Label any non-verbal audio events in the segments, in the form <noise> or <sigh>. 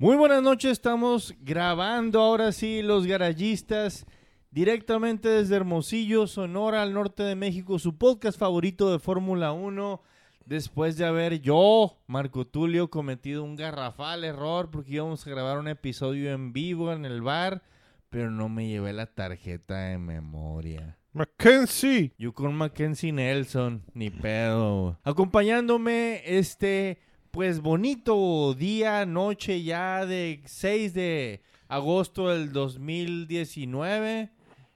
Muy buenas noches, estamos grabando ahora sí los garayistas directamente desde Hermosillo, Sonora, al norte de México, su podcast favorito de Fórmula 1. Después de haber yo, Marco Tulio, cometido un garrafal error porque íbamos a grabar un episodio en vivo en el bar, pero no me llevé la tarjeta de memoria. Mackenzie. Yo con Mackenzie Nelson, ni pedo. Acompañándome este, pues bonito día, noche ya de 6 de agosto del 2019.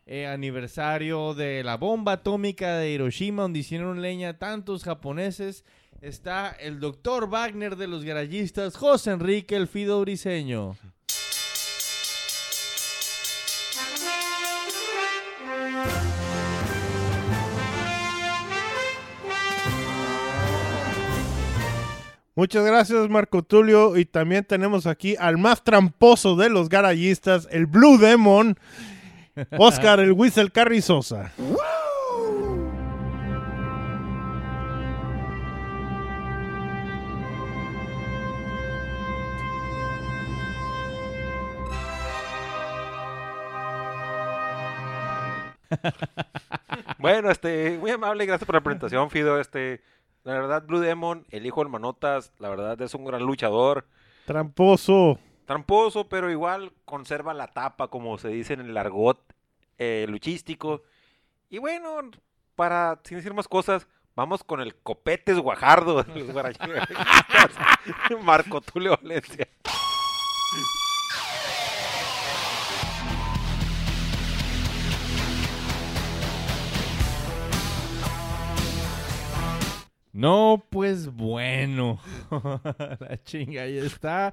eh, aniversario de la bomba atómica de Hiroshima, donde hicieron leña tantos japoneses. Está el doctor Wagner de los garayistas, José Enrique El Fido Briseño. Muchas gracias, Marco Tulio. Y también tenemos aquí al más tramposo de los garayistas, el Blue Demon, <laughs> Oscar el Whistle Carrizosa. Bueno, este, muy amable, gracias por la presentación, Fido. Este, la verdad, Blue Demon, el hijo del Manotas, la verdad es un gran luchador. Tramposo. Tramposo, pero igual conserva la tapa, como se dice en el argot eh, luchístico. Y bueno, para, sin decir más cosas, vamos con el copetes guajardo de los. <laughs> <laughs> Marco Tulio Valencia. No, pues bueno. <laughs> la chinga ahí está.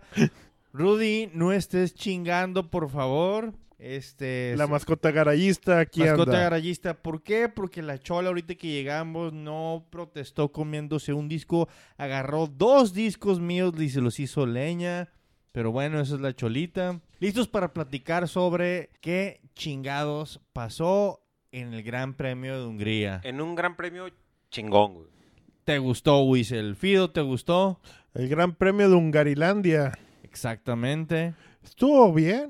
Rudy, no estés chingando, por favor. Este. La mascota garayista aquí mascota anda. garayista. ¿Por qué? Porque la chola ahorita que llegamos no protestó comiéndose un disco. Agarró dos discos míos y se los hizo leña. Pero bueno, esa es la cholita. Listos para platicar sobre qué chingados pasó en el Gran Premio de Hungría. En un gran premio chingón, güey. ¿Te gustó, Wiesel? Fido, ¿te gustó? El Gran Premio de Hungarilandia. Exactamente. Estuvo bien.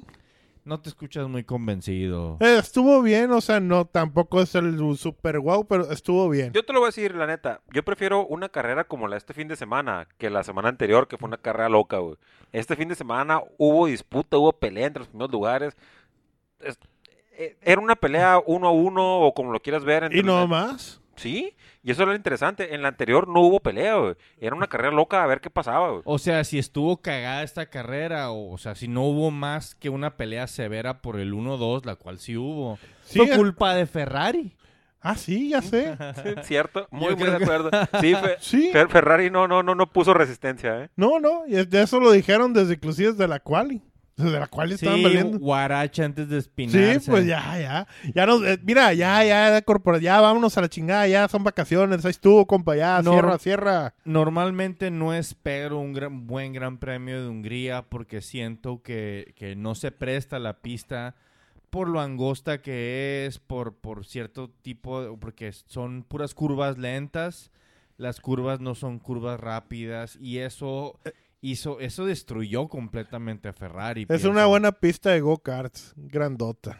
No te escuchas muy convencido. Eh, estuvo bien, o sea, no, tampoco es el super wow, pero estuvo bien. Yo te lo voy a decir, la neta. Yo prefiero una carrera como la de este fin de semana que la semana anterior, que fue una carrera loca, güey. Este fin de semana hubo disputa, hubo pelea entre los primeros lugares. Es- eh, era una pelea uno a uno, o como lo quieras ver. entre Y no los- más. Sí, y eso era lo interesante. En la anterior no hubo pelea, güey. Era una carrera loca a ver qué pasaba, güey. O sea, si estuvo cagada esta carrera, o, o sea, si no hubo más que una pelea severa por el 1-2, la cual sí hubo. Sí, Fue culpa de Ferrari. Ah, sí, ya sé. <laughs> ¿Cierto? Muy, muy de que- acuerdo. <laughs> Sí, Fe- Sí. Fer- Ferrari no, no, no, no puso resistencia, ¿eh? No, no, de eso lo dijeron desde inclusive desde la quali. <laughs> Desde la quali estaban Sí, valiendo. guaracha antes de espinarse. Sí, pues ya, ya. Ya nos, eh, mira, ya, ya, corpora- ya, vámonos a la chingada, ya son vacaciones, ahí estuvo, compa, ya, No, cierra, cierra. Normalmente no espero un gran- buen gran premio de Hungría porque siento que, que no se presta la pista por lo angosta que es, por, por cierto tipo, de- porque son puras curvas lentas, las curvas no son curvas rápidas y eso hizo, eso destruyó completamente a Ferrari. Es pienso. una buena pista de go-karts, grandota.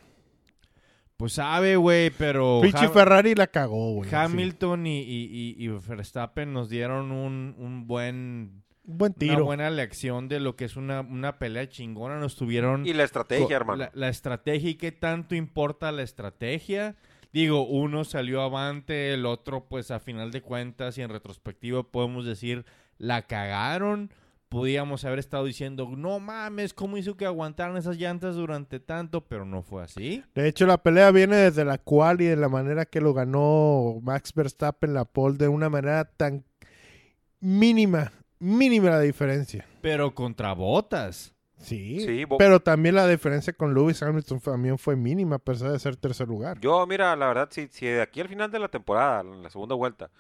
Pues sabe, güey, pero Pinche Ham- Ferrari la cagó, güey. Hamilton y, y- y- y Verstappen nos dieron un, un buen Buen una tiro. buena lección de lo que es una, una pelea chingona. Nos tuvieron Y la estrategia, hermano. La, la estrategia y qué tanto importa la estrategia. Digo, uno salió avante, el otro, pues a final de cuentas y en retrospectiva podemos decir, la cagaron. Podíamos haber estado diciendo, no mames, ¿cómo hizo que aguantaran esas llantas durante tanto? Pero no fue así. De hecho, la pelea viene desde la cual y de la manera que lo ganó Max Verstappen la pole de una manera tan mínima, mínima la diferencia. Pero contra botas. Sí, Sí, pero también la diferencia con Lewis Hamilton también fue mínima, a pesar de ser tercer lugar. Yo, mira, la verdad, si, si de aquí al final de la temporada, en la segunda vuelta,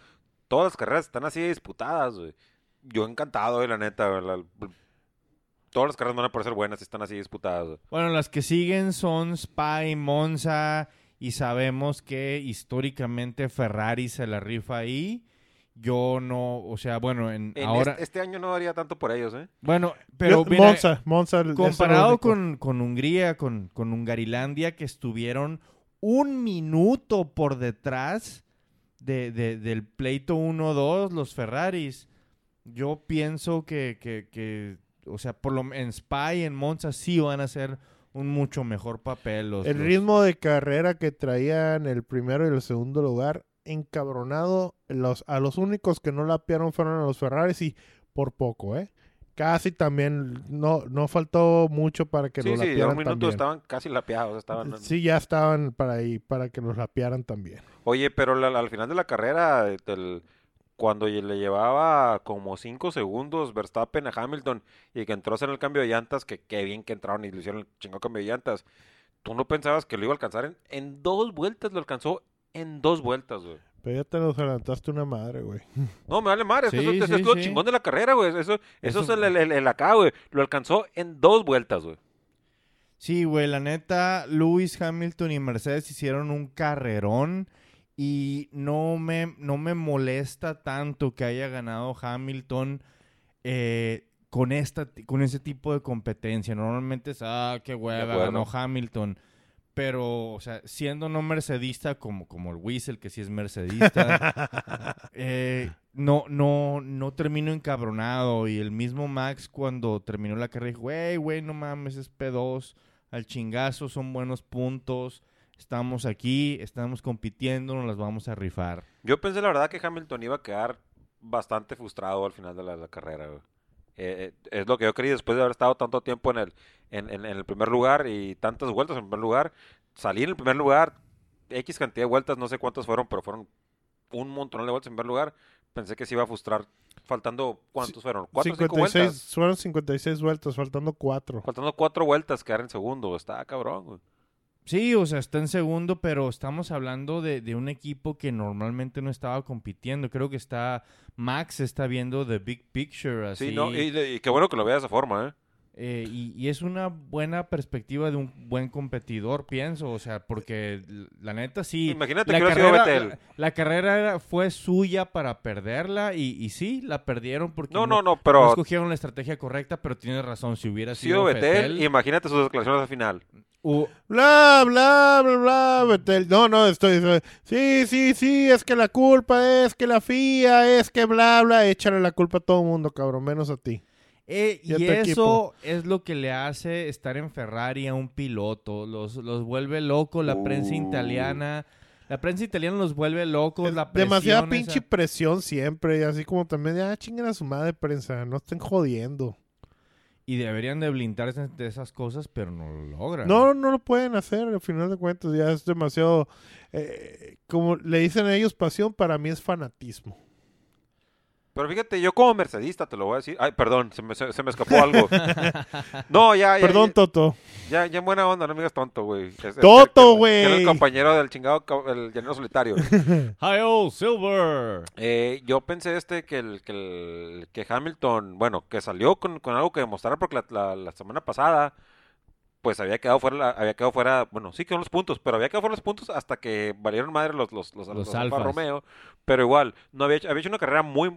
todas las carreras están así disputadas, güey. Yo encantado, güey, la neta. la- todas las carreras van a parecer buenas si están así disputadas. Bueno, las que siguen son Spa y Monza y sabemos que históricamente Ferrari se la rifa ahí yo no, o sea, bueno, en, En ahora, este, este año no daría tanto por ellos, ¿eh? bueno, pero Yo- mira, Monza, Monza. comparado con, con Hungría, con, con Hungarilandia, que estuvieron un minuto por detrás de, de- del pleito 1-2, los Ferraris, yo pienso que, que, que, o sea, por lo, en Spa y en Monza sí van a hacer un mucho mejor papel. Los, El los- ritmo de carrera que traían el primero y el segundo lugar, encabronado. Los, a los únicos que no lapearon fueron a los Ferraris y por poco, ¿eh? Casi también, no, no faltó mucho para que sí, los sí, a lapearan un minuto también. estaban casi lapeados. Estaban... Sí, ya estaban para ahí, para que los lapearan también. Oye, pero la- al final de la carrera, del- cuando le llevaba como 5 segundos Verstappen a Hamilton y que entró a hacer el cambio de llantas, que qué bien que entraron y le hicieron el chingado cambio de llantas, tú no pensabas que lo iba a alcanzar en, en dos vueltas, lo alcanzó en dos vueltas, güey. Pero ya te los adelantaste una madre, güey. <laughs> No, me vale madre, es que Sí, eso, eso es lo sí. chingón de la carrera, güey. Eso, eso, Eso- es el- el acá, güey. Lo alcanzó en dos vueltas, güey. Sí, güey, la neta, Lewis Hamilton y Mercedes hicieron un carrerón y no me, no me molesta tanto que haya ganado Hamilton eh, con, esta, con ese tipo de competencia. Normalmente es, ah, qué hueva, ganó Hamilton. Pero, o sea, siendo no mercedista como, como el Whistle, que sí es mercedista, <laughs> eh, no, no, no termino encabronado. Y el mismo Max cuando terminó la carrera dijo, güey, güey, no mames, es P2, al chingazo, son buenos puntos, estamos aquí, estamos compitiendo, nos las vamos a rifar. Yo pensé la verdad que Hamilton iba a quedar bastante frustrado al final de la, la carrera, güey. Eh, eh, es lo que yo creí después de haber estado tanto tiempo en el, en, en- en el primer lugar y tantas vueltas en el primer lugar. Salí en el primer lugar, X cantidad de vueltas, no sé cuántas fueron, pero fueron un montón de vueltas en primer lugar. Pensé que se iba a frustrar faltando, ¿cuántos fueron? ¿Cuatro o cinco 56, vueltas? fueron 56 vueltas, faltando 4. Faltando cuatro vueltas, quedar en segundo. Está cabrón, güey. Sí, o sea, está en segundo, pero estamos hablando de, de un equipo que normalmente no estaba compitiendo. Creo que está, Max está viendo the big picture, así. Sí, no, y, y qué bueno que lo vea de esa forma, ¿eh? Eh, y, y es una buena perspectiva de un buen competidor, pienso. O sea, porque la neta sí. Imagínate la que hubiera sido carrera, Vettel. la, la carrera era- fue suya para perderla y, y sí, la perdieron porque No, no, no, no pero escogieron la estrategia correcta, pero tienes razón. Si hubiera sido sido Vettel, Vettel, imagínate sus declaraciones al final. U- Bla, bla, bla, bla. No, no, estoy, Sí, sí, sí, es que la culpa es que la FIA, es que bla, bla. Échale la culpa a todo el mundo, cabrón, menos a ti. Eh, Y eso equipo. es lo que le hace estar en Ferrari a un piloto. Los, los vuelve locos la prensa Uh. italiana. La prensa italiana los vuelve locos. Es la demasiada presión pinche esa- presión siempre, y así como también, ya chinguen a su madre prensa, no estén jodiendo. Y deberían de blindarse de esas cosas, pero no lo logran. No, no lo pueden hacer, al final de cuentas, ya es demasiado, eh, como le dicen ellos, pasión, para mí es fanatismo. Pero fíjate, yo como mercedista te lo voy a decir. Ay, perdón, se me, se, se me escapó algo. <laughs> No, ya, ya. Perdón, ya, Toto. ya, ya en buena onda, no me digas tonto, güey. Es- es- ¡Toto, Era el güey! compañero del chingado, ca- el llanero solitario. <laughs> Hi, Silver. Eh, yo pensé este que el, que el- que Hamilton, bueno, que salió con, con algo que demostrar porque la, la- la semana pasada pues había quedado fuera, la- había quedado fuera, bueno, sí quedó los puntos, pero había quedado fuera los puntos hasta que valieron madre los los los, Los los Alfa alfas. Romeo, pero igual no había hecho, había hecho una carrera muy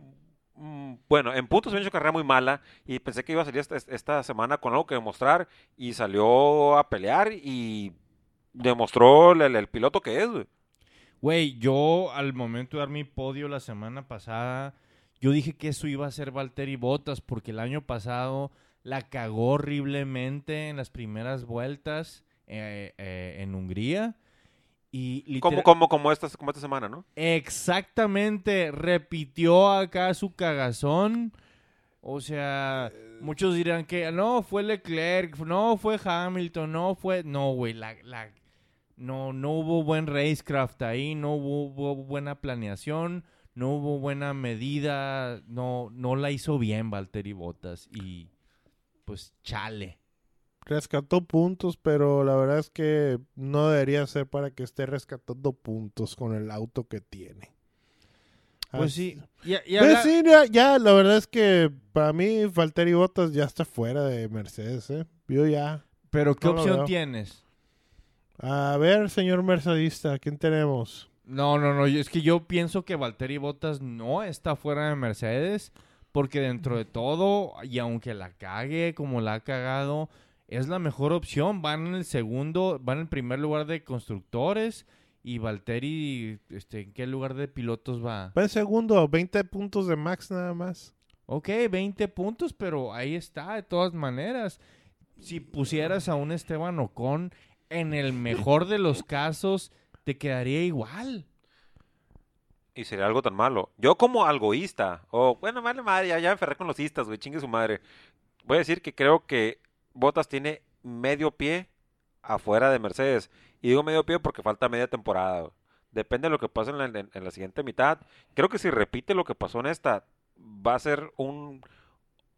bueno, en puntos había hecho carrera muy mala y pensé que iba a salir esta, semana con algo que demostrar y salió a pelear y demostró el piloto que es, güey. Güey, yo al momento de dar mi podio la semana pasada, yo dije que eso iba a ser Valtteri Bottas porque el año pasado la cagó horriblemente en las primeras vueltas eh, eh, en Hungría. Y Como, como, como, esta, como esta semana, ¿no? Exactamente, repitió acá su cagazón. O sea, muchos dirán que no, fue Leclerc, no, fue Hamilton, no fue... No, güey, la, la- no, no hubo buen racecraft ahí, no hubo, hubo buena planeación, no hubo buena medida, no, no la hizo bien Valtteri Bottas y pues chale. Rescató puntos, pero la verdad es que no debería ser para que esté rescatando puntos con el auto que tiene. Pues sí, y Pues habla- sí, ya, ya, la verdad es que para mí Valtteri Bottas ya está fuera de Mercedes, ¿eh? Yo ya. pero ¿qué no opción tienes? A ver, señor mercedista, ¿quién tenemos? No, no, no. Es que yo pienso que Valtteri Bottas no está fuera de Mercedes. Porque dentro de todo, y aunque la cague como la ha cagado, es la mejor opción. Van en el segundo, van en el primer lugar de constructores. Y Valtteri, este, ¿en qué lugar de pilotos va? Va en segundo, 20 puntos de Max nada más. Ok, 20 puntos, pero ahí está, de todas maneras. Si pusieras a un Esteban Ocon, en el mejor de los casos, te quedaría igual. Y sería algo tan malo. Yo como algoísta, o bueno, vale madre, ya, ya me enferré con los istas, güey, chingue su madre. Voy a decir que creo que Bottas tiene medio pie afuera de Mercedes. Y digo medio pie porque falta media temporada. Depende de lo que pase en la, en- en la siguiente mitad. Creo que si repite lo que pasó en esta, va a ser un...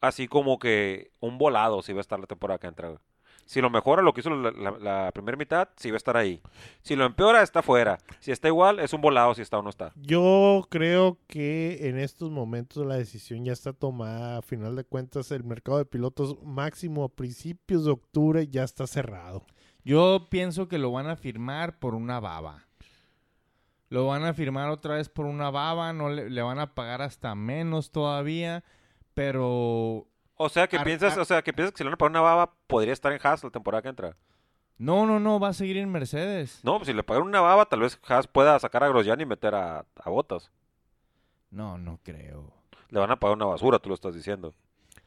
Así como que un volado si va a estar la temporada que entra. güey. Si lo mejora lo que hizo la, la- la primera mitad, sí va a estar ahí. Si lo empeora, está fuera. Si está igual, es un volado si está o no está. Yo creo que en estos momentos la decisión ya está tomada. A final de cuentas, el mercado de pilotos máximo a principios de octubre ya está cerrado. Yo pienso que lo van a firmar por una baba. Lo van a firmar otra vez por una baba, no le, le van a pagar hasta menos todavía, pero O sea que Ar- piensas, ar- o sea que piensas que si le van a pagar una baba, podría estar en Haas la temporada que entra. no, no, no, va a seguir en Mercedes. No, pues si le pagan una baba, tal vez Haas pueda sacar a Grosjean y meter a, a Botas. No, no creo. Le van a pagar una basura, tú lo estás diciendo.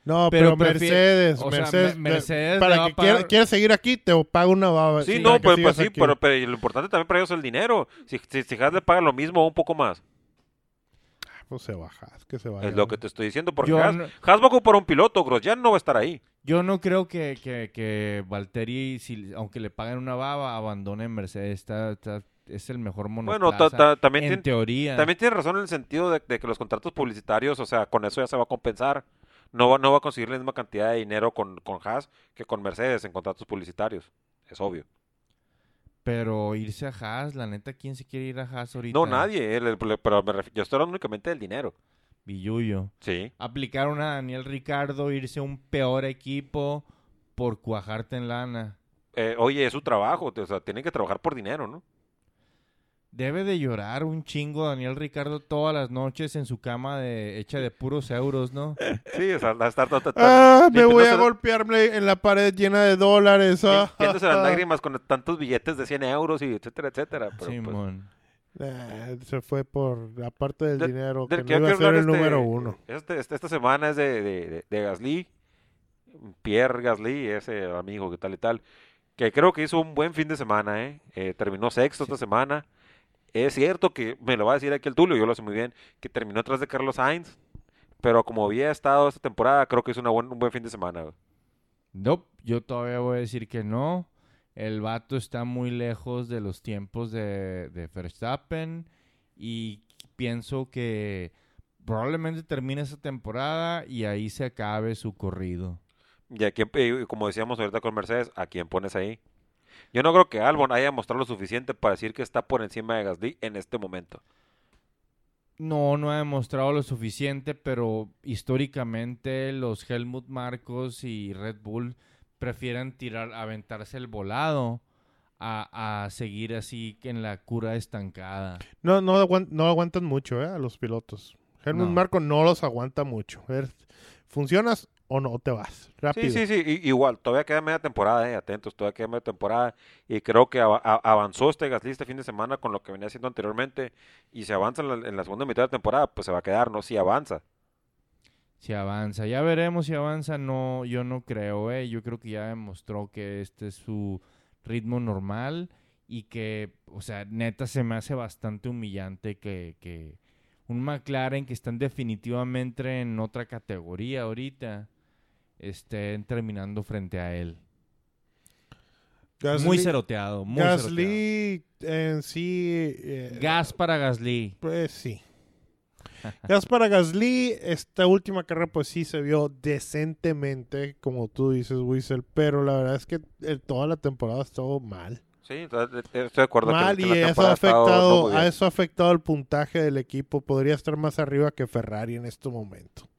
No, Pero Mercedes, o sea, Mercedes, Me- Mercedes para que pagar- quiera- quieras seguir aquí, te pago una baba. Sí, sí, no, para pues, pues sí, pero, pero lo importante también para ellos es el dinero. Si, si, si Haas le paga lo mismo o un poco más, Pues se baja, que se vaya. es lo que te estoy diciendo. Porque Haas, no- Haas va a ocupar un piloto, Grosjean no va a estar ahí. Yo no creo que, que, que Valtteri, si, aunque le paguen una baba, abandone Mercedes. Está, está- es el mejor Bueno, monoplaza. ta- ta- también, en tiene, teoría. también tiene razón en el sentido de, de que los contratos publicitarios, o sea, con eso ya se va a compensar. No va, no va a conseguir la misma cantidad de dinero con, con Haas que con Mercedes en contratos publicitarios. Es obvio. Pero irse a Haas, la neta, ¿quién se quiere ir a Haas ahorita? No, nadie, el- el- pero me yo estoy hablando únicamente del dinero. Billuyo. Sí. Aplicaron a Daniel Ricardo, irse a un peor equipo por cuajarte en lana. Eh, oye, es su trabajo, o sea, tienen que trabajar por dinero, ¿no? Debe de llorar un chingo Daniel Ricardo todas las noches en su cama de, hecha de puros euros, ¿no? <laughs> Sí, o sea, va a estar todo- todo- Ah, me voy a golpearme en la pared llena de dólares. ah. las <laughs> lágrimas con tantos billetes de 100 euros y etcétera, etcétera. Pero, pues, Simón. Ah, se fue por la parte del De- dinero, del que que no iba a ser el este- número uno. Este, este- esta semana es de, de, de- de Gasly, Pierre Gasly, ese amigo que tal y tal, que creo que hizo un buen fin de semana, ¿eh? Eh, terminó sexto esta semana. Es cierto que, me lo va a decir aquí el Tulio, yo lo sé muy bien, que terminó atrás de Carlos Sainz, pero como había estado esta temporada, creo que hizo una buen, un buen fin de semana. güey. Nope, yo todavía voy a decir que no. El vato está muy lejos de los tiempos de, de Verstappen y pienso que probablemente termine esa temporada y ahí se acabe su corrido. Y aquí, eh, como decíamos ahorita con Mercedes, ¿a quién pones ahí? Yo no creo que Albon haya mostrado lo suficiente para decir que está por encima de Gasly en este momento. No, no ha demostrado lo suficiente, pero históricamente los Helmut Marcos y Red Bull prefieren tirar, aventarse el volado a, a seguir así que en la cura estancada. No, no, aguan- no aguantan mucho, ¿eh? A los pilotos. Helmut No. Marco no los aguanta mucho. A ver, ¿Funcionas o no te vas? Rápido. Sí, sí, sí, igual, todavía queda media temporada, eh, atentos, todavía queda media temporada y creo que avanzó este Gasly este fin de semana con lo que venía haciendo anteriormente y si avanza en la, en la segunda mitad de temporada, pues se va a quedar, ¿no? Si avanza. Si avanza, ya veremos si avanza. No, yo no creo, eh. Yo creo que ya demostró que este es su ritmo normal y que, o sea, neta se me hace bastante humillante que, que un McLaren que están definitivamente en otra categoría ahorita estén terminando frente a él. Gasly, muy ceroteado, muy ceroteado. Gasly en sí. eh, Gas para Gasly. Pues sí. <laughs> Gas para Gasly, esta última carrera pues sí se vio decentemente, como tú dices, Whistle, pero la verdad es que eh, toda la temporada estuvo mal. Sí, estoy de acuerdo. Mal que y la eso ha estado no afectado, a eso ha afectado el puntaje del equipo. Podría estar más arriba que Ferrari en este momento.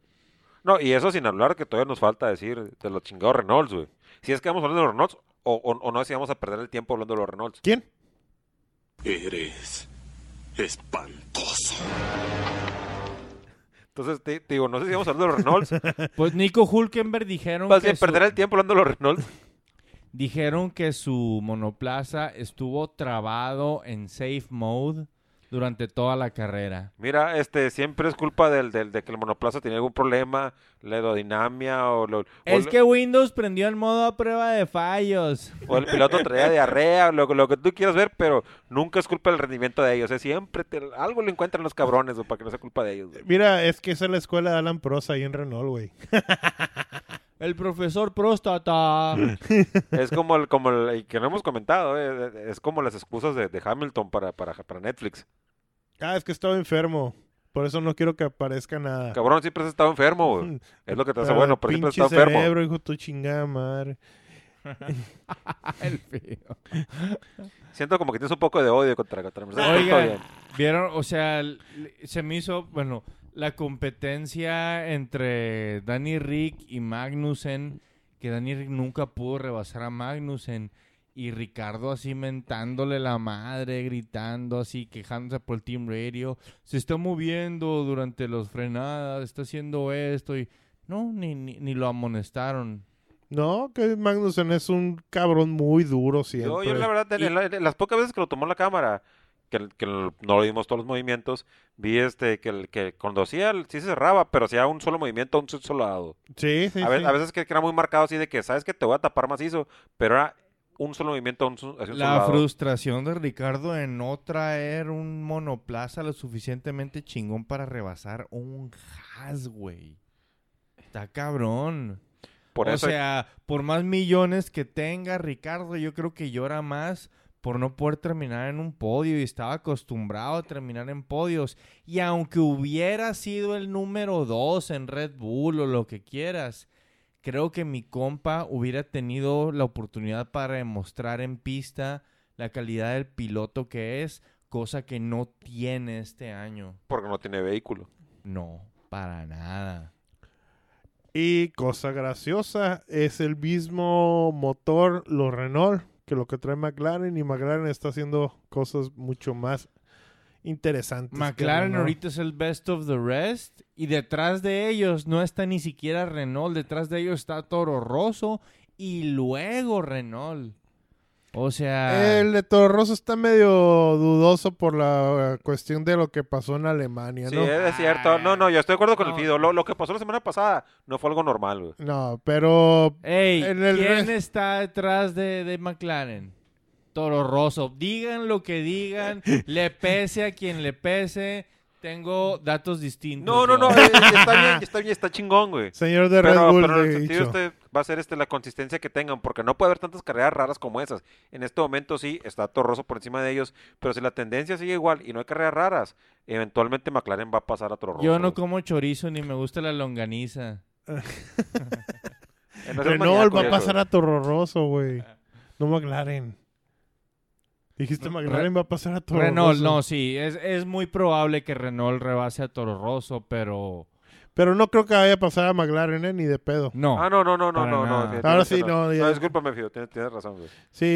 No, y eso sin hablar que todavía nos falta decir de los chingados Renaults, güey. Si es que vamos hablando de los Renaults o, o, o no, si vamos a perder el tiempo hablando de los Renaults. ¿Quién? Eres Espantoso. Entonces, te, te digo, no sé si vamos a hablar de los Reynolds. <laughs> Pues Nico Hulkenberg dijeron Vas que a su- perder el tiempo hablando de los Reynolds. dijeron que su monoplaza estuvo trabado en safe mode durante toda la carrera. Mira, este, siempre es culpa del, del- de que el monoplaza tenía algún problema, la aerodinámica o, lo- o Es lo- que Windows prendió en modo a prueba de fallos. o el piloto traía <laughs> diarrea, lo, lo que tú quieras ver, pero nunca es culpa del rendimiento de ellos. ¿eh? Siempre te- algo le encuentran los cabrones o para que no sea culpa de ellos. güey. Mira, es que esa es la escuela de Alan Prost ahí en Renault, güey. <laughs> El profesor próstata. <laughs> Es como el, como el, y que no hemos comentado, eh, es como las excusas de, de Hamilton para, para, para Netflix. Ah, es que estaba enfermo. Por eso no quiero que aparezca nada. Cabrón, siempre has estado enfermo, güey. <laughs> Es lo que te hace Pero bueno, pero siempre has estado enfermo. cerebro, hijo tu chingada madre. <laughs> El feo. Siento como que tienes un poco de odio contra, contra Mercedes. bien. vieron, o sea, se me hizo, bueno, la competencia entre Danny Rick y Magnussen, que Danny Rick nunca pudo rebasar a Magnussen. Y Ricardo así mentándole la madre, gritando así, quejándose por el Team Radio. Se está moviendo durante las frenadas, está haciendo esto y... No, ni, ni, ni lo amonestaron. No, que Magnussen es un cabrón muy duro siempre. Yo, yo la verdad, en, Y- en la- en las pocas veces que lo tomó la cámara, que, que no lo vimos todos los movimientos, vi este que, el- que cuando hacía, el- sí se cerraba, pero hacía un solo movimiento un solo lado. Sí, sí, a, ve- sí. a veces que, que era muy marcado así de que, sabes que te voy a tapar macizo, pero era un solo movimiento un, un solo La lado. frustración de Ricardo en no traer un monoplaza lo suficientemente chingón para rebasar un Haas, güey. Está cabrón. Por o eso, sea, por más millones que tenga Ricardo, yo creo que llora más por no poder terminar en un podio y estaba acostumbrado a terminar en podios. Y aunque hubiera sido el número dos en Red Bull o lo que quieras, creo que mi compa hubiera tenido la oportunidad para demostrar en pista la calidad del piloto que es, cosa que no tiene este año. porque no tiene vehículo. No, para nada. Y cosa graciosa, es el mismo motor, los Renault, que lo que trae McLaren. Y McLaren está haciendo cosas mucho más interesantes. McLaren Renault. ahorita es el best of the rest y detrás de ellos no está ni siquiera Renault, detrás de ellos está Toro Rosso y luego Renault. O sea, El de Toro Rosso está medio dudoso por la eh, cuestión de lo que pasó en Alemania, Sí, ¿no? es cierto. No, no, yo estoy de acuerdo con No. el Fido. Lo, lo que pasó la semana pasada no fue algo normal, güey. No, pero Ey, en el ¿quién re- está detrás de, de McLaren? Toro Rosso. Digan lo que digan, <laughs> le pese a quien le pese. Tengo datos distintos. No, no, no, eh, está bien, está bien, está chingón, güey. señor de Red Pero, Bull, pero en el sentido este va a ser este la consistencia que tengan, porque no puede haber tantas carreras raras como esas. En este momento sí, está Torroso por encima de ellos, pero si la tendencia sigue igual y no hay carreras raras, eventualmente McLaren va a pasar a Torroso. Yo no como chorizo ni me gusta la longaniza. <laughs> Renault va a pasar a Toro Rosso, güey. No McLaren. Dijiste No, McLaren va a pasar a Toro Renault, Rosso. no, sí. Es, es muy probable que Renault rebase a Toro Rosso, pero Pero no creo que vaya a pasar a McLaren, ¿eh? Ni de pedo. no. Ah, no, no, no, no, no, no. Ahora sí, no, ya- No, discúlpame, Fido, tienes, tienes razón, güey. Sí,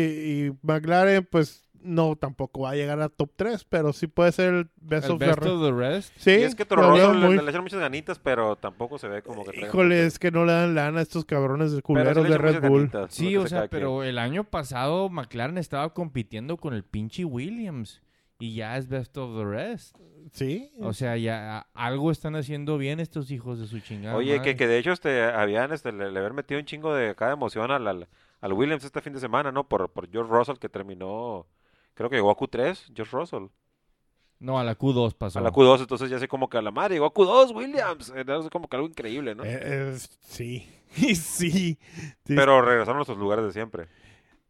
y McLaren, pues, no, tampoco va a llegar a top 3, pero sí puede ser el best El of the best re- of the rest. Sí, y es que Toro lo veo Rosso le, muy- le echaron muchas ganitas, pero tampoco se ve como que Híjole, es que no le dan lana a estos cabrones de sí culeros le de Red Bull. ganitas, Sí, o sea, pero el año pasado McLaren estaba compitiendo con el pinche Williams y ya es best of the rest. Sí. O sea, ya algo están haciendo bien estos hijos de su chingada. Oye, que, que de hecho este, habían este, le, le habían metido un chingo de cada emoción al, al, al Williams este fin de semana, ¿no? Por, por George Russell que terminó, creo que llegó a Q3, George Russell. No, a la Q2 pasó. A la Q2, entonces ya sé como que a la madre llegó a Q2, Williams. Era así como que algo increíble, ¿no? Eh, es- sí. <laughs> sí. Sí, Pero regresaron a sus lugares de siempre.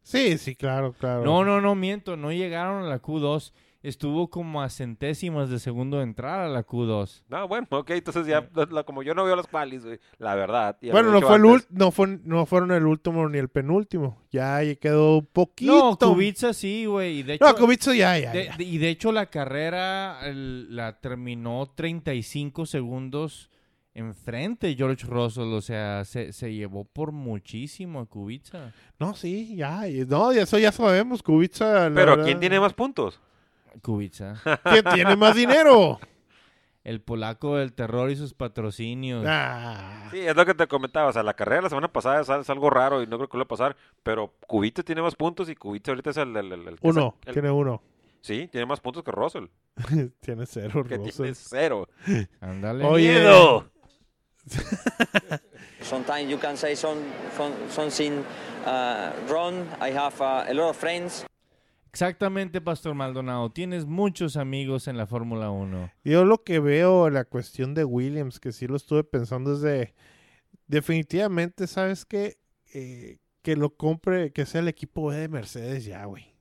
sí, sí, claro, claro. No, no, no, miento. No llegaron a la Q2. Estuvo como a centésimas de segundo de entrar a la Q2. No, bueno, ok, entonces ya, la- como yo no veo las qualis, güey, la verdad. Bueno, he no fue, el antes. no, fue, no fueron el último ni el penúltimo. Ya quedó un poquito. No, Kubica sí, güey. y de hecho- No, Kubica ya, ya. De- ya. de- y de hecho la carrera el- la terminó 35 segundos enfrente George Russell, o sea, se, se llevó por muchísimo a Kubica. No, sí, ya. No, eso ya sabemos. Kubica. Pero verdad- ¿quién tiene más puntos? Kubica. ¿Quién tiene más dinero? El polaco del terror y sus patrocinios. Ah. Sí, es lo que te comentaba. O sea, la carrera de la semana pasada es, es algo raro y no creo que lo va a pasar. Pero Cubita tiene más puntos y Cubita ahorita es el. el- el- el Uno, tiene uno. Sí, tiene más puntos que Russell. <laughs> tiene cero, Que Russell. tiene cero. Ándale. Oye. ¡Miedo! <laughs> Sometimes you can say some, some something uh, wrong. I have uh, a lot of friends. Exactamente, Pastor Maldonado. Tienes muchos amigos en la Fórmula 1. Yo lo que veo, la cuestión de Williams, que sí lo estuve pensando, es de. Definitivamente, ¿sabes qué? Eh, que lo compre, que sea el equipo B de Mercedes ya, güey.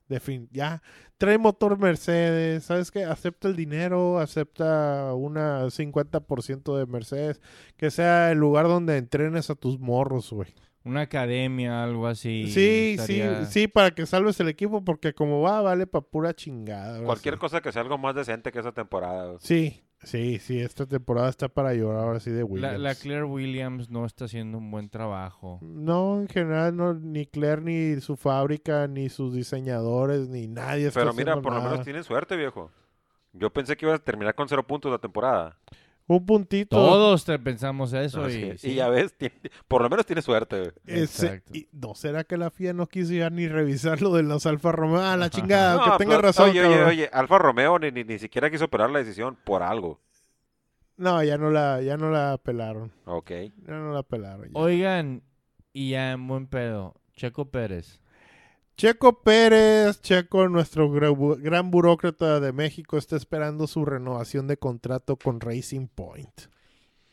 Ya. Trae motor Mercedes, ¿sabes qué? Acepta el dinero, acepta una 50% de Mercedes. Que sea el lugar donde entrenes a tus morros, güey. Una academia, algo así. Sí, estaría- sí, sí, para que salves el equipo, porque como va, vale para pura chingada. Cualquier sí. cosa que sea algo más decente que esa temporada. Sí, sí, sí, esta temporada está para llorar ahora sí de La, Williams. la Claire Williams no está haciendo un buen trabajo. No, en general, no, ni Claire, ni su fábrica, ni sus diseñadores, ni nadie está Pero mira, haciendo por lo menos tienen suerte, viejo. Yo pensé que iba a terminar con cero puntos la temporada. Un puntito. Todos te pensamos eso. No, y, sí. Y ya ves, tiene- por lo menos tiene suerte. Ese- Exacto. y- ¿No será que la FIA no quiso ya ni revisar lo de los Alfa Romeo? Ah, la chingada, No, que tenga pero- razón, Oye, oye, oye, Alfa Romeo ni, ni, ni siquiera quiso operar la decisión por algo. No, ya no la, ya no la pelaron. Ok. Ya no la pelaron. ya. Oigan, y ya en buen pedo. Checo Pérez. Checo Pérez, Checo, nuestro gran burócrata de México, está esperando su renovación de contrato con Racing Point.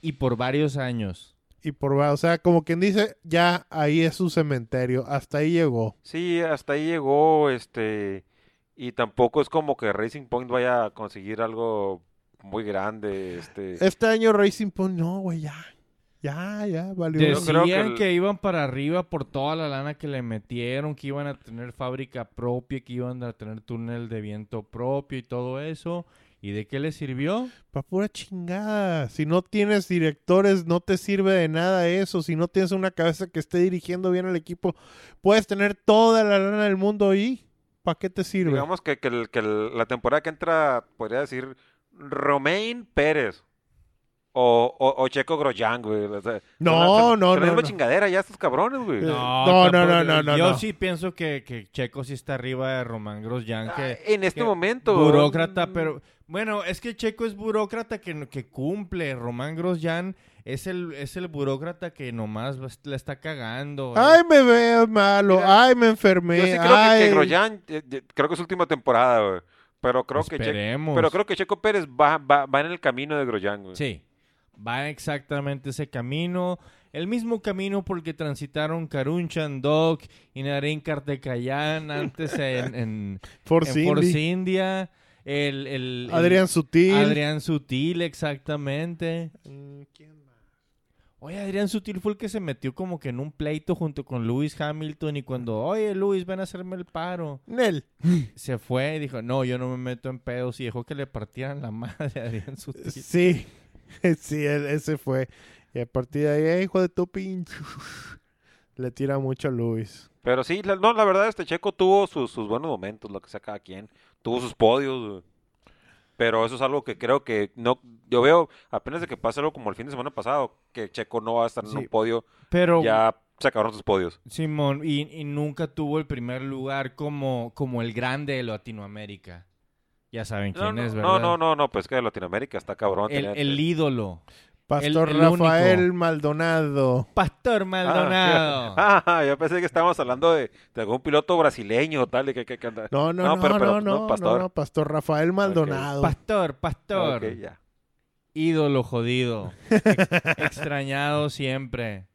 Y por varios años. Y por, o sea, como quien dice, ya ahí es su cementerio, hasta ahí llegó. Sí, hasta ahí llegó, este, y tampoco es como que Racing Point vaya a conseguir algo muy grande, este. Este año Racing Point, no, güey, ya. Ya, ya, valió. Que Decían el- que, iban para arriba por toda la lana que le metieron, que iban a tener fábrica propia, que iban a tener túnel de viento propio y todo eso. ¿Y de qué les sirvió? Pa' pura chingada. Si no tienes directores, no te sirve de nada eso. Si no tienes una cabeza que esté dirigiendo bien al equipo, puedes tener toda la lana del mundo ahí. ¿Para qué te sirve? Digamos que, que, el- que el- la temporada que entra, podría decir, Romain Pérez. O, o, o Checo Grosjean, güey. o sea, No, no, no, misma no. chingadera ya estos cabrones, güey. Eh, no, no, no, no, no, Yo no. sí pienso que, que Checo sí está arriba de Román Grosjean, Ah, que en este que momento. burócrata, pero bueno, es que Checo es burócrata que, que cumple. Román Grosjean es el, es el burócrata que nomás la está cagando. Ay, me veo malo. Mira, Ay, me enfermé. Yo sí creo que, Ay. que Grosjean, eh, eh, creo que es su última temporada, güey. Pero creo que Che- Esperemos. pero creo que Checo Pérez va, va, va en el camino de Grosjean, güey. Sí, va exactamente ese camino. El mismo camino por el que transitaron Karun Chandok y Naren Kartekayan <laughs> antes en, en, Force en Force Indy. India. El, el- el- Adrián Sutil. Adrián Sutil, exactamente. Mm, ¿quién más? Oye, Adrián Sutil fue el que se metió como que en un pleito junto con Lewis Hamilton y cuando, oye, Lewis, ven a hacerme el paro. Nel. <laughs> Se fue y dijo, no, yo no me meto en pedos y dejó que le partieran la madre a Adrián Sutil. Sí. <laughs> Sí, él- ese fue. Y a partir de ahí, "Eh, hijo de tu pinche. <laughs> Le tira mucho a Luis. Pero sí, la, no, la verdad, este Checo tuvo sus, sus buenos momentos, lo que sea cada quien. Tuvo sus podios. Pero eso es algo que creo que no. Yo veo, apenas de que pase algo como el fin de semana pasado, que Checo no va a estar en Sí. un podio, Pero, ya se acabaron sus podios. Simón, y, y nunca tuvo el primer lugar como, como el grande de Latinoamérica. Ya saben quién no, es, ¿verdad? no, no, no, no, pues que de Latinoamérica está cabrón. El, el ídolo. Pastor el Rafael único. Maldonado. Pastor Maldonado. Ah, <laughs> ah, yo pensé que estábamos hablando de, de algún piloto brasileño o tal. y que, que- que anda- No, no, No, no, pero- pero, no, no, no, Pastor. no, no, Pastor Rafael Maldonado. Pastor, pastor. Ok, ya. Ídolo jodido. Ex- <laughs> extrañado siempre.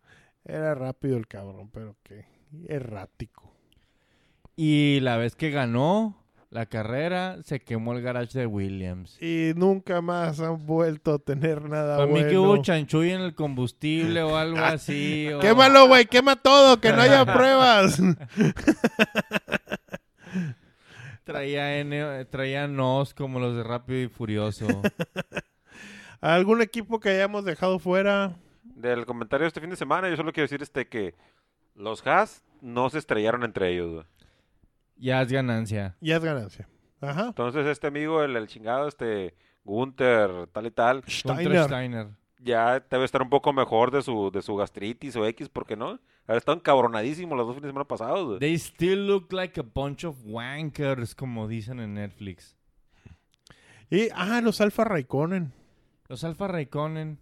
Era rápido el cabrón, pero qué errático. Y la vez que ganó la carrera, se quemó el garage de Williams. Y nunca más han vuelto a tener nada Para mí bueno. que hubo chanchuy en el combustible o algo así. o- Quémalo, güey, quema todo, que no haya <laughs> pruebas. <laughs> Traía, N, traía nos como los de Rápido y Furioso. <laughs> ¿Algún equipo que hayamos dejado fuera? Del comentario de este fin de semana, yo solo quiero decir este que los Haas no se estrellaron entre ellos. Ya es ganancia. Ya es ganancia. Ajá. Entonces este amigo, el, el chingado, este Gunther, tal y tal, Gunther Steiner. Steiner. ya debe estar un poco mejor de su, de su gastritis o X, ¿por qué no? Ha estado encabronadísimo los dos fines de semana pasados. güey. They still look like a bunch of wankers, como dicen en Netflix. Y, ah, los Alfa Raikkonen. Los Alfa Raikkonen,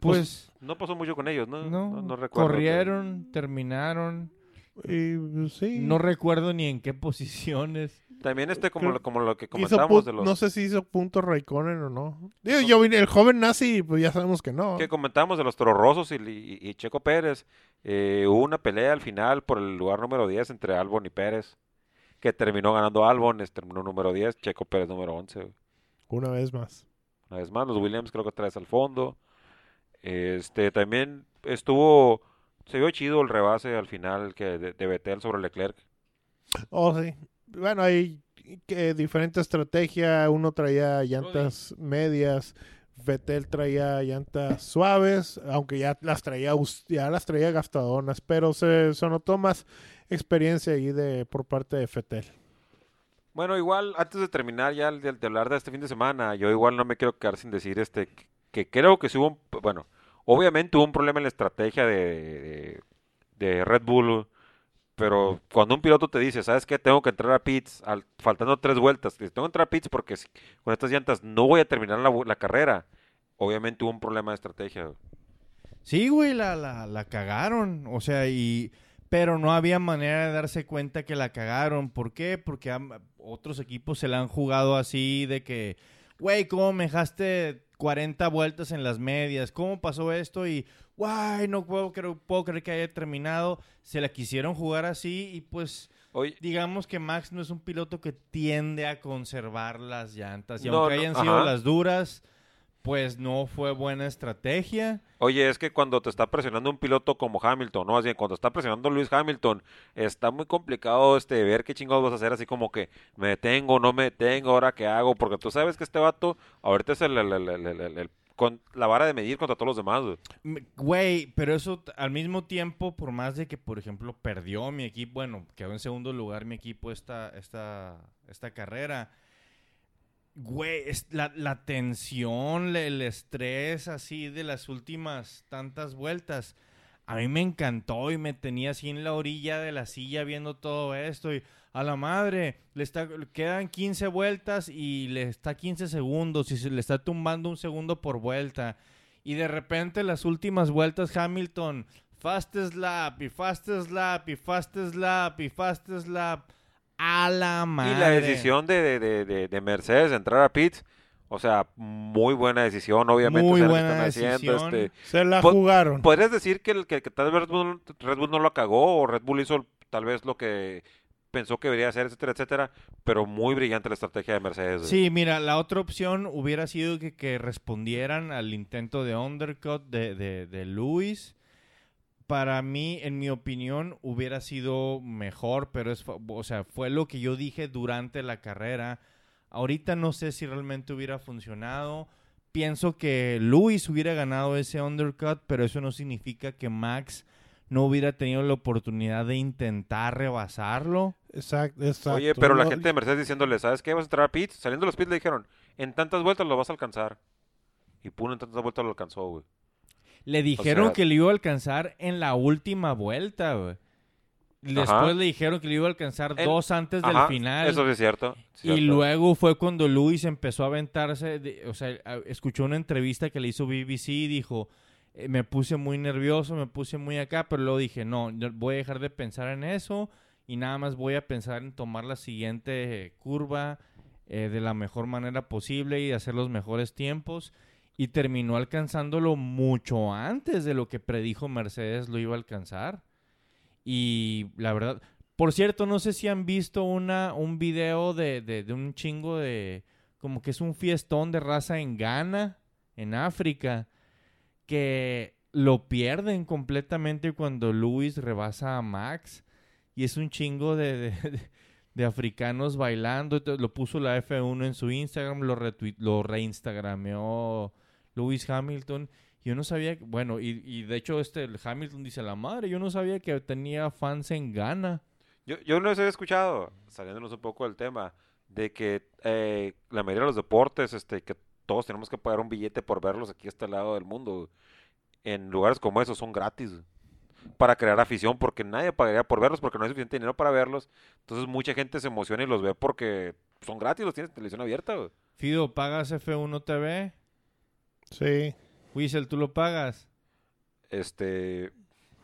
pues, No pasó mucho con ellos, ¿no? no, no recuerdo. corrieron, terminaron. Y, pues, sí. No recuerdo ni en qué posiciones. También este, como, lo, como lo que comentamos de los... No sé si hizo punto Raikkonen o no. Digo, yo vine, el joven nazi, pues ya sabemos que no. que comentamos de los Tororosos y, y- y Checo Pérez. Eh, hubo una pelea al final por el lugar número 10 entre Albon y Pérez. Que terminó ganando Albon, es- terminó número 10, Checo Pérez número 11. güey. Una vez más. Una vez más, los Williams creo que traes al fondo. Este, también estuvo, se vio chido el rebase al final que de, de Vettel sobre Leclerc. Oh, sí. Bueno, hay que diferente estrategia. Uno traía llantas medias. Vettel traía llantas suaves, aunque ya las traía ya las traía gastadonas, pero se, se notó más experiencia ahí de por parte de Vettel. Bueno, igual, antes de terminar ya de, de hablar de este fin de semana, yo igual no me quiero quedar sin decir este que, que creo que sí hubo un, bueno, obviamente hubo un problema en la estrategia de, de, de Red Bull, pero cuando un piloto te dice, ¿sabes qué? Tengo que entrar a pits, al- faltando tres vueltas, tengo que entrar a pits porque si- con estas llantas no voy a terminar la, carrera. Obviamente hubo un problema de estrategia. Sí, güey, la, la, la cagaron. O sea, y. Pero no había manera de darse cuenta que la cagaron. ¿Por qué? Porque otros equipos se la han jugado así de que, güey, ¿cómo me dejaste 40 vueltas en las medias? ¿Cómo pasó esto? Y, guay, no puedo, creer- puedo creer que haya terminado. Se la quisieron jugar así y pues, Oye, digamos que Max no es un piloto que tiende a conservar las llantas. Y No, aunque no, hayan sido ajá. las duras, pues no fue buena estrategia. Oye, es que cuando te está presionando un piloto como Hamilton, ¿no? Bien, cuando está presionando Luis Hamilton, está muy complicado este ver qué chingados vas a hacer, así como que me detengo, no me detengo, ahora qué hago, porque tú sabes que este vato ahorita es el, el- el- el- el- el- el- con la vara de medir contra todos los demás, güey. Me- Güey, pero eso al mismo tiempo, por más de que, por ejemplo, perdió mi equipo, bueno, quedó en segundo lugar mi equipo esta, esta, esta carrera. Güey, la, la tensión, el estrés así de las últimas tantas vueltas. A mí me encantó y me tenía así en la orilla de la silla viendo todo esto y a la madre, le está, quedan 15 vueltas y le está 15 segundos y se le está tumbando un segundo por vuelta. Y de repente las últimas vueltas Hamilton, fastest lap y fastest lap y fastest lap y fastest lap. A la madre. Y la decisión de, de, de, de- de Mercedes de entrar a pits, o sea, muy buena decisión, obviamente. Muy buena haciendo, decisión. este, Se la Po- jugaron. ¿Podrías decir que, que, que tal vez Red Bull, Red Bull no lo cagó o Red Bull hizo tal vez lo que pensó que debería hacer, etcétera, etcétera? Pero muy brillante la estrategia de Mercedes. Sí, mira, la otra opción hubiera sido que, que respondieran al intento de undercut de, de, de Lewis. Para mí, en mi opinión, hubiera sido mejor, pero es, o sea, fue lo que yo dije durante la carrera. Ahorita no sé si realmente hubiera funcionado. Pienso que Lewis hubiera ganado ese undercut, pero eso no significa que Max no hubiera tenido la oportunidad de intentar rebasarlo. Exacto, exacto. Oye, pero la gente de Mercedes diciéndole, ¿sabes qué? Vas a entrar a pits. Saliendo de los pits le dijeron, en tantas vueltas lo vas a alcanzar. Y pum, en tantas vueltas lo alcanzó, güey. Le dijeron sea- que le iba a alcanzar en la última vuelta, güey. Después Ajá. le dijeron que le iba a alcanzar dos antes del final. Eso sí es cierto. y luego fue cuando Luis empezó a aventarse, de- o sea, escuchó una entrevista que le hizo BBC y dijo, eh, me puse muy nervioso, me puse muy acá, pero luego dije, no, voy a dejar de pensar en eso y nada más voy a pensar en tomar la siguiente curva eh, de la mejor manera posible y hacer los mejores tiempos. Y terminó alcanzándolo mucho antes de lo que predijo Mercedes lo iba a alcanzar. Y la verdad, por cierto, no sé si han visto una, un video de, de, un chingo de, como que es un fiestón de raza en Ghana, en África, que lo pierden completamente cuando Luis rebasa a Max. Y es un chingo de, de, africanos bailando. Lo puso la F1 en su Instagram, lo, lo reinstagrameó Lewis Hamilton. Yo no sabía, bueno, y, y de hecho este el Hamilton dice la madre, yo no sabía que tenía fans en Ghana. Yo, yo no los he escuchado, saliéndonos un poco del tema. de que eh, la mayoría de los deportes, este, que todos tenemos que pagar un billete por verlos aquí a este lado del mundo, en lugares como esos son gratis, para crear afición, porque nadie pagaría por verlos, porque no hay suficiente dinero para verlos, entonces mucha gente se emociona y los ve porque son gratis, los tienes en televisión abierta, güey. Fido, ¿pagas F1 TV? Sí. Whistle, ¿tú lo pagas? Este,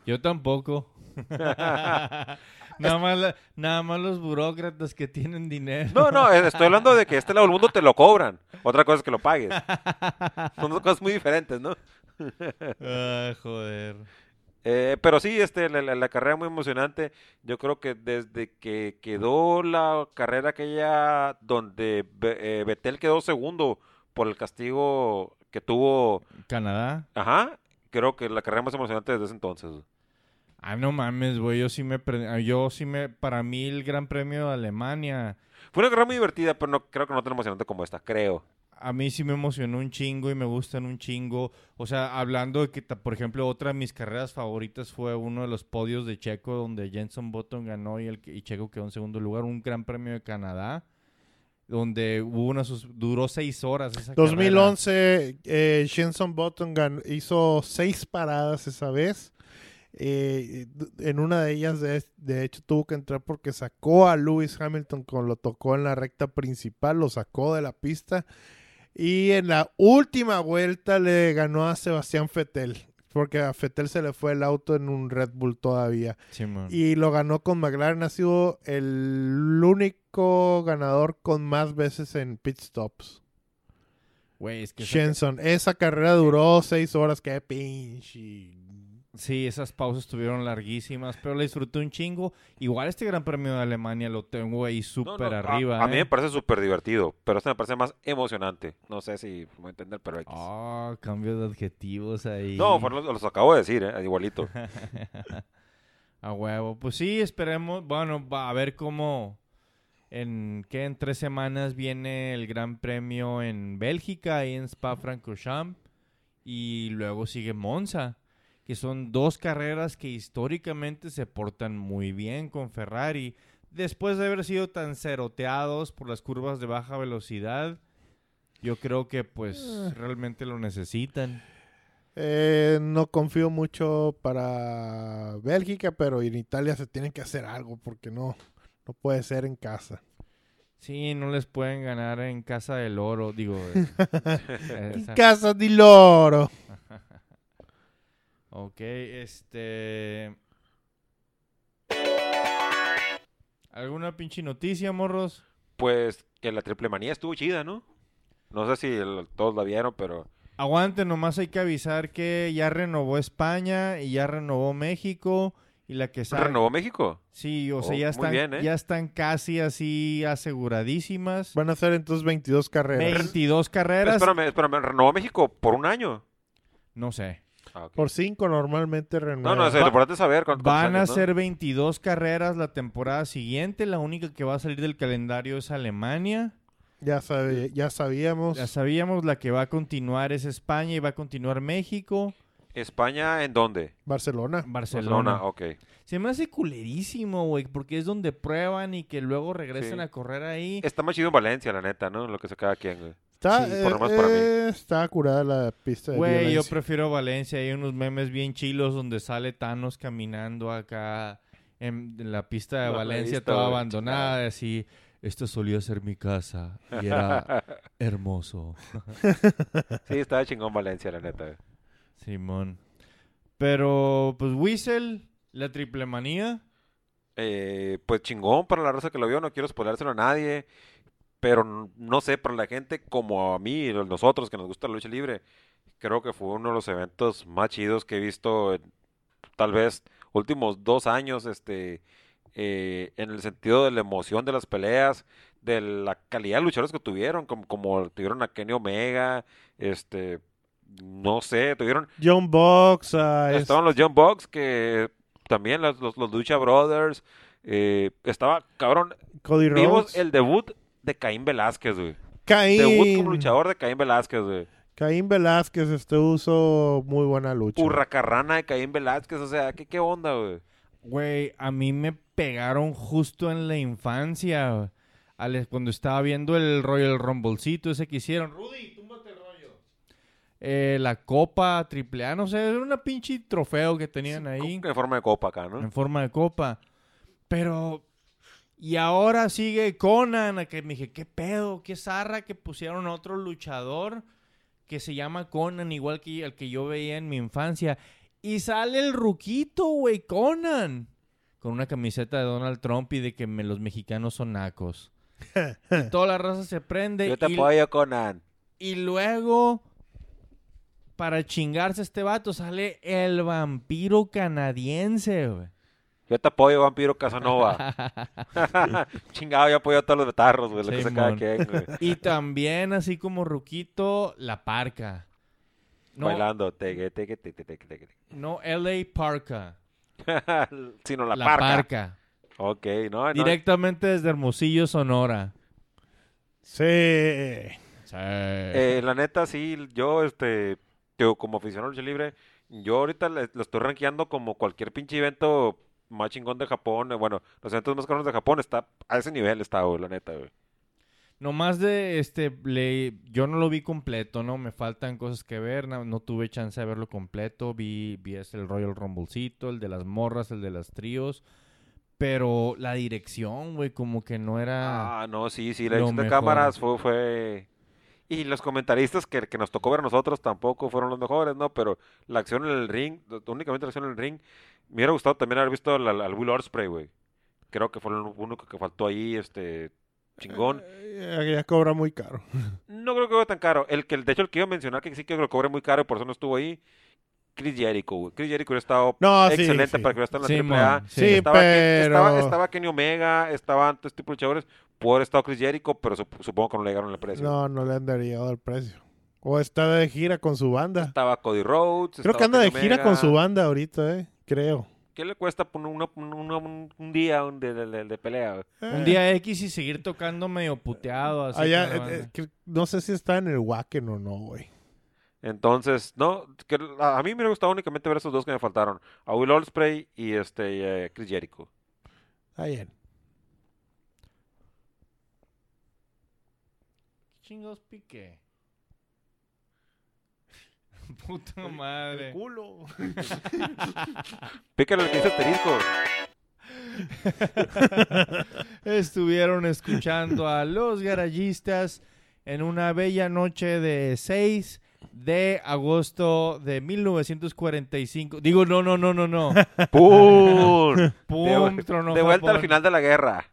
Yo tampoco. <laughs> nada, más, la- nada más los burócratas que tienen dinero. no, no, eh, estoy hablando de que este lado del mundo te lo cobran, otra cosa es que lo pagues, <laughs> son dos cosas muy diferentes, ¿no? Ah, joder. Eh, pero sí, este, la, la- la carrera muy emocionante. Yo creo que desde que quedó la carrera aquella donde Be- eh, Vettel quedó segundo por el castigo que tuvo, ¿Canadá? ajá, creo que la carrera más emocionante desde ese entonces. Ah, no mames, güey. Yo sí me... pre- Yo sí me... Para mí el Gran Premio de Alemania... Fue una carrera muy divertida, pero no creo que no tan emocionante como esta, creo. A mí sí me emocionó un chingo y me gustan un chingo. O sea, hablando de que, por ejemplo, otra de mis carreras favoritas fue uno de los podios de Checo donde Jenson Button ganó y, el, que- y Checo quedó en segundo lugar. Un gran premio de Canadá donde hubo una... duró seis horas esa carrera. 2011, eh, Jenson Button hizo seis paradas esa vez. Eh, en una de ellas, de, de hecho, tuvo que entrar porque sacó a Lewis Hamilton cuando lo tocó en la recta principal, lo sacó de la pista. Y en la última vuelta le ganó a Sebastián Vettel, porque a Vettel se le fue el auto en un Red Bull todavía. Simón. Y lo ganó con McLaren. Ha sido el único ganador con más veces en pit stops. Güey, es que... esa- Shenson. Esa carrera duró seis horas. Qué pinche. Sí, esas pausas estuvieron larguísimas, pero la disfruté un chingo. Igual este Gran Premio de Alemania lo tengo ahí súper no, arriba. A, mí ¿eh? me parece súper divertido, pero este me parece más emocionante. No sé si voy a entender, pero X. Ah, cambio de adjetivos ahí. No, los acabo de decir, ¿eh? igualito. <laughs> A huevo. Pues sí, esperemos. Bueno, va a ver cómo. En que en tres semanas viene el Gran Premio en Bélgica, ahí en Spa-Francorchamps. Y luego sigue Monza. Que son dos carreras que históricamente se portan muy bien con Ferrari. Después de haber sido tan ceroteados por las curvas de baja velocidad. Yo creo que pues Eh. realmente lo necesitan. Eh, no confío mucho para Bélgica, pero en Italia se tiene que hacer algo porque no, no puede ser en casa. Sí, no les pueden ganar en Casa del Oro, digo. <laughs> eh, En esa- casa di loro. Ok, este... ¿Alguna pinche noticia, morros? Pues que la triple manía estuvo chida, ¿no? No sé si el- todos la vieron, pero Aguante, nomás hay que avisar que ya renovó España y ya renovó México y la que. ¿renovó México? Sí, o sea, Oh, ya están, bien, ¿eh? ya están casi así aseguradísimas. Van a ser entonces 22 carreras. 22 carreras. Espérame, espérame, ¿renovó México por un año? No sé. Ah. Por 5 normalmente No, renuevan. no, es Va- importante saber cuántos Van a años, ¿no? ser 22 carreras la temporada siguiente. La única que va a salir del calendario es Alemania. Ya, sabe- ya sabíamos. Ya sabíamos, la que va a continuar es España y va a continuar México, ¿España en dónde? Barcelona. Barcelona. ok. Se me hace culerísimo, güey, porque es donde prueban y que luego regresan Sí. a correr ahí. Está más chido en Valencia, la neta, ¿no? Lo que se cada quien, güey. Está, Sí, por lo menos para mí. eh, está curada la pista de Güey, yo prefiero Valencia. Hay unos memes bien chilos donde sale Thanos caminando acá en, la pista de No, Valencia toda abandonada. y Así, esto solía ser mi casa y era <laughs> hermoso. Sí, estaba chingón Valencia, la neta. Simón. Pero, pues, Whistle, la triple manía. Eh, pues chingón para la raza que lo vio, no quiero spoilárselo a nadie. Pero no sé, para la gente como a mí, los- nosotros que nos gusta la lucha libre, creo que fue uno de los eventos más chidos que he visto en, tal vez últimos dos años, este, eh, en el sentido de la emoción de las peleas, de la calidad de luchadores que tuvieron, como, como tuvieron a Kenny Omega, este, no sé, tuvieron John Box. ah, es- Estaban los John Bucks, que también los, los, los Lucha Brothers. eh, estaba, cabrón, Cody vimos el debut de Caín Velázquez, güey. Caín. Debut como luchador de Caín Velázquez, güey. Caín Velázquez este uso muy buena lucha. Hurracarrana de Caín Velázquez, o sea, ¿qué, qué onda, güey? Güey, a mí me pegaron justo en la infancia. al- cuando estaba viendo el Royal Rumblecito ese que hicieron. Rudy, túmbate el rollo. Eh, la Copa Triple A, no sé, era una pinche trofeo que tenían ahí En forma de copa acá, ¿no? en forma de copa. Pero. Y ahora sigue Conan, a que me dije, ¿qué pedo? ¿Qué zarra que pusieron a otro luchador que se llama Conan, igual que el que yo veía en mi infancia? Y sale el ruquito, güey, Conan. Con una camiseta de Donald Trump y de que me- los mexicanos son nacos. y <laughs> toda la raza se prende. Yo te y- apoyo, Conan. y luego, para chingarse este vato, sale el vampiro canadiense, güey. Yo te apoyo, vampiro Casanova. <laughs> <laughs> Chingado, yo apoyo a todos los betarros, güey. Lo que sea cada Simón. quien, güey. Y también, así como Ruquito, la parca. No, Bailando. Teque, teque, teque, teque, teque. no LA Parca. <laughs> Sino la, La, parca. parca. Ok, no, no. Directamente desde Hermosillo, Sonora. Sí. Sí. Eh, la neta, sí, yo, este, yo como aficionado al lucha libre, yo ahorita lo estoy rankeando como cualquier pinche evento más chingón de Japón. eh, Bueno, los eventos más caros de Japón está a ese nivel, está, güey, la neta, güey. Nomás de este, le, yo no lo vi completo, ¿no? Me faltan cosas que ver, no, no tuve chance de verlo completo. Vi, vi ese, el Royal Rumblecito, el de las morras, el de las tríos. Pero la dirección, güey, como que no era... Ah, no, sí, sí, la edición de cámaras fue, fue... Y los comentaristas que, que nos tocó ver a nosotros tampoco fueron los mejores, ¿no? Pero la acción en el ring, únicamente la acción en el ring, me hubiera gustado también haber visto al, al- Will Ospreay, güey. Creo que fue lo único que faltó ahí, este, chingón. Eh, ya cobra muy caro. <laughs> No creo que fue tan caro. El que, de hecho, el que iba a mencionar que sí que lo cobré muy caro y por eso no estuvo ahí, Chris Jericho, güey. Chris Jericho hubiera estado No, sí, excelente sí. para que hubiera estado en la Sí, Triple A. mon, Sí, estaba, pero- estaba, estaba Kenny Omega, estaba antes tipo luchadores, pudo haber estado Chris Jericho, pero sup- supongo que no le llegaron el precio. No, no le han llegado el precio. O está de gira con su banda. Estaba Cody Rhodes. Creo que anda de gira con su banda ahorita, eh. Creo. ¿Qué le cuesta poner una- una- un, un día de, de- de- de pelea? Eh, Un día X y seguir tocando medio puteado. Así allá, eh, eh, que- no sé si está en el Wacken o no, güey. Entonces, no, que a, a mí me hubiera gustado únicamente ver esos dos que me faltaron. A Will Ospreay y este eh, Chris Jericho. Está bien. ¿Qué chingos piqué? <laughs> Puta madre. culo. <laughs> Pícale el que dice asterisco. <laughs> Estuvieron escuchando a los garayistas en una bella noche de 6 de agosto de 1945. Digo, no, no, no, no, no. ¡Pum! Pum, de, tronó de vuelta al final de la guerra.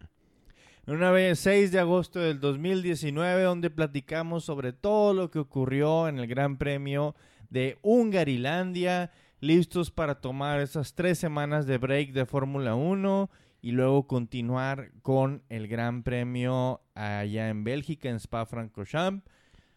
Una vez 6 de agosto del 2019, donde platicamos sobre todo lo que ocurrió en el Gran Premio de Hungarilandia, listos para tomar esas tres semanas de break de Fórmula 1 y luego continuar con el Gran Premio allá en Bélgica, en Spa-Francorchamps.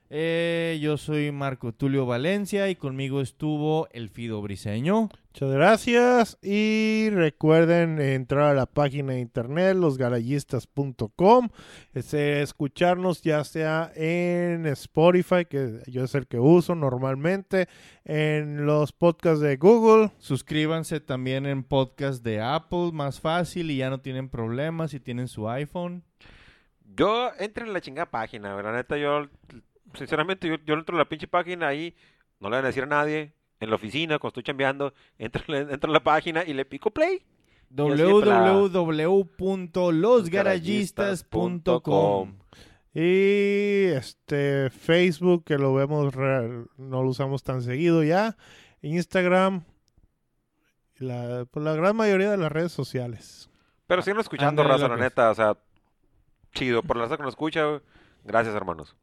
Eh, yo soy Marco Tulio Valencia y conmigo estuvo el Fido Briseño. Muchas gracias. Y recuerden entrar a la página de internet, losgarayistas.com. Este, escucharnos ya sea en Spotify, que yo es el que uso normalmente, en los podcasts de Google. Suscríbanse también en podcast de Apple, más fácil y ya no tienen problemas si tienen su iPhone. Yo entro en la chingada página. La neta, yo, sinceramente, yo, yo entro en la pinche página ahí, no le voy a decir a nadie. En la oficina, cuando estoy chambeando, <laughs> entro, en la- entro en la página y le pico play. Www.losgarayistas.com Y este Facebook, que lo vemos, no lo usamos tan seguido ya. Instagram, la, pues, la gran mayoría de las redes sociales. Pero siguen escuchando, Ándale, raza, la neta. O sea, chido. Por la raza que nos escucha, gracias, hermanos.